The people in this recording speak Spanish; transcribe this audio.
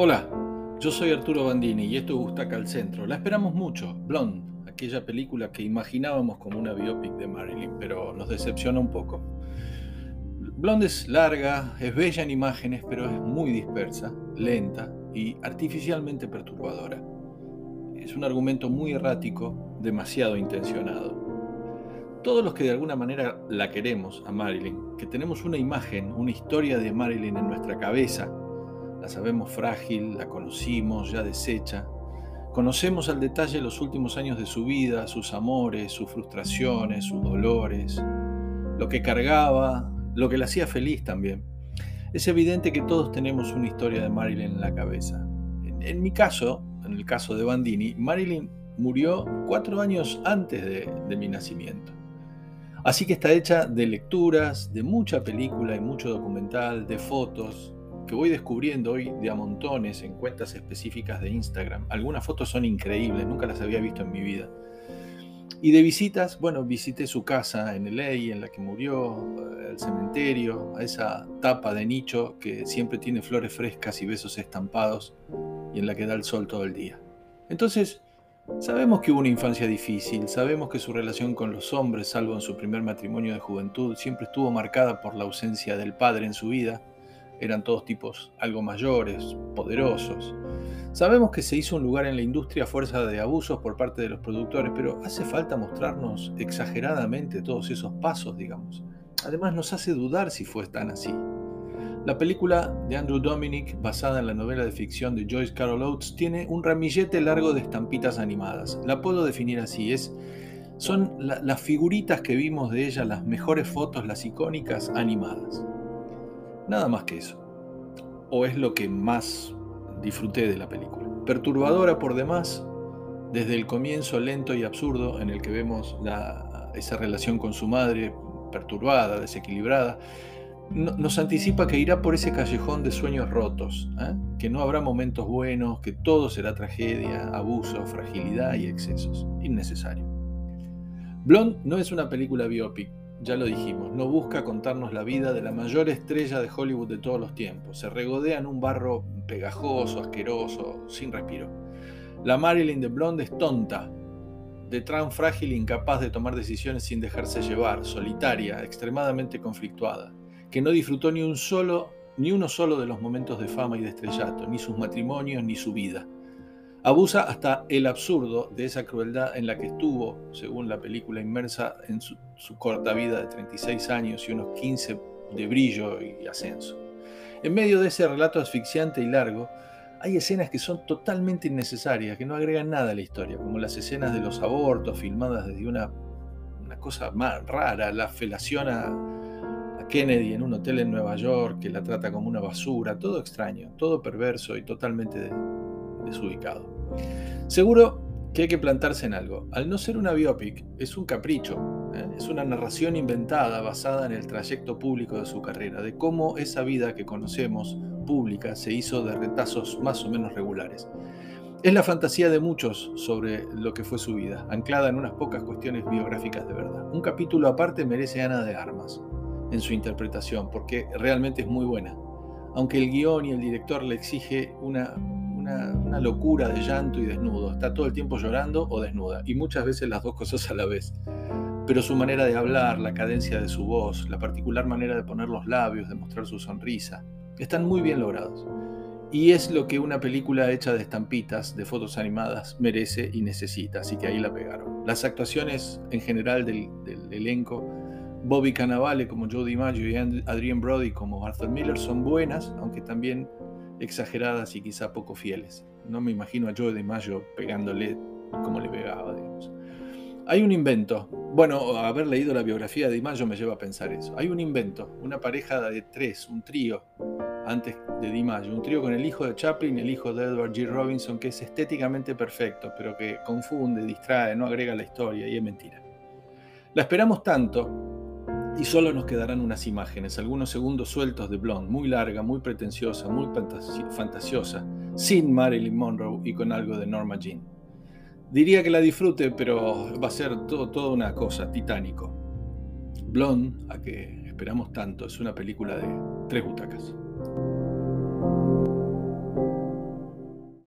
Hola, yo soy Arturo Bandini y esto es Gustaca al Centro. La esperamos mucho, Blonde, aquella película que imaginábamos como una biopic de Marilyn, pero nos decepciona un poco. Blonde es larga, es bella en imágenes, pero es muy dispersa, lenta y artificialmente perturbadora. Es un argumento muy errático, demasiado intencionado. Todos los que de alguna manera la queremos a Marilyn, que tenemos una imagen, una historia de Marilyn en nuestra cabeza, la sabemos frágil, la conocimos, ya deshecha. Conocemos al detalle los últimos años de su vida, sus amores, sus frustraciones, sus dolores, lo que cargaba, lo que la hacía feliz también. Es evidente que todos tenemos una historia de Marilyn en la cabeza. En, mi caso, en el caso de Bandini, Marilyn murió cuatro años antes de, mi nacimiento. Así que está hecha de lecturas, de mucha película y mucho documental, de fotos, que voy descubriendo hoy de a montones en cuentas específicas de Instagram. Algunas fotos son increíbles, nunca las había visto en mi vida. Y de visitas, bueno, visité su casa en LA, en la que murió, eh, el cementerio, a esa tapa de nicho que siempre tiene flores frescas y besos estampados y en la que da el sol todo el día. Entonces, sabemos que hubo una infancia difícil, sabemos que su relación con los hombres, salvo en su primer matrimonio de juventud, siempre estuvo marcada por la ausencia del padre en su vida eran todos tipos algo mayores, poderosos. Sabemos que se hizo un lugar en la industria a fuerza de abusos por parte de los productores, pero hace falta mostrarnos exageradamente todos esos pasos, digamos. Además nos hace dudar si fue tan así. La película de Andrew Dominic, basada en la novela de ficción de Joyce Carol Oates, tiene un ramillete largo de estampitas animadas. La puedo definir así, es son las figuritas que vimos de ella, las mejores fotos, las icónicas animadas. Nada más que eso. O es lo que más disfruté de la película. Perturbadora por demás, desde el comienzo lento y absurdo en el que vemos esa relación con su madre, perturbada, desequilibrada, nos anticipa que irá por ese callejón de sueños rotos, ¿eh? que no habrá momentos buenos, que todo será tragedia, abuso, fragilidad y excesos. Innecesario. Blonde no es una película biopic, ya lo dijimos, no busca contarnos la vida de la mayor estrella de Hollywood de todos los tiempos. Se regodea en un barro pegajoso, asqueroso, sin respiro. La Marilyn de Blonde es tonta, de trán frágil e incapaz de tomar decisiones sin dejarse llevar, solitaria, extremadamente conflictuada, que no disfrutó ni un solo, ni uno solo de los momentos de fama y de estrellato, ni sus matrimonios, ni su vida. Abusa hasta el absurdo de esa crueldad en la que estuvo, según la película, inmersa en su, corta vida de 36 años y unos 15 de brillo y ascenso. En medio de ese relato asfixiante y largo, hay escenas que son totalmente innecesarias, que no agregan nada a la historia, como las escenas de los abortos filmadas desde una, cosa más rara, la felación a, a, Kennedy en un hotel en Nueva York, que la trata como una basura, todo extraño, todo perverso y totalmente desubicado. Seguro que hay que plantarse en algo. Al no ser una biopic, es un capricho, ¿eh? es una narración inventada basada en el trayecto público de su carrera, de cómo esa vida que conocemos pública se hizo de retazos más o menos regulares. Es la fantasía de muchos sobre lo que fue su vida, anclada en unas pocas cuestiones biográficas de verdad. Un capítulo aparte merece Ana de Armas en su interpretación, porque realmente es muy buena, aunque el guion y el director le exige una una, locura de llanto y desnudo. Está todo el tiempo llorando o desnuda, y muchas veces las dos cosas a la vez. Pero su manera de hablar, la cadencia de su voz, la particular manera de poner los labios, de mostrar su sonrisa, están muy bien logrados. Y es lo que una película hecha de estampitas, de fotos animadas, merece y necesita, así que ahí la pegaron. Las actuaciones en general del, elenco, Bobby Cannavale como Joe DiMaggio y Adrian Brody como Arthur Miller son buenas, aunque también exageradas y quizá poco fieles. No me imagino a Joe de Mayo pegándole como le pegaba, digamos. Hay un invento. Bueno, haber leído la biografía de Mayo me lleva a pensar eso. Hay un invento, una pareja de tres, un trío, antes de Di Mayo, un trío con el hijo de Chaplin el hijo de Edward G. Robinson, que es estéticamente perfecto, pero que confunde, distrae, no agrega la historia y es mentira. La esperamos tanto y solo nos quedarán unas imágenes, algunos segundos sueltos de Blonde, muy larga, muy pretenciosa, muy fantasiosa, sin Marilyn Monroe y con algo de Norma Jean. Diría que la disfrute, pero va a ser todo, una cosa, titánico. Blonde, a que esperamos tanto, es una película de tres butacas.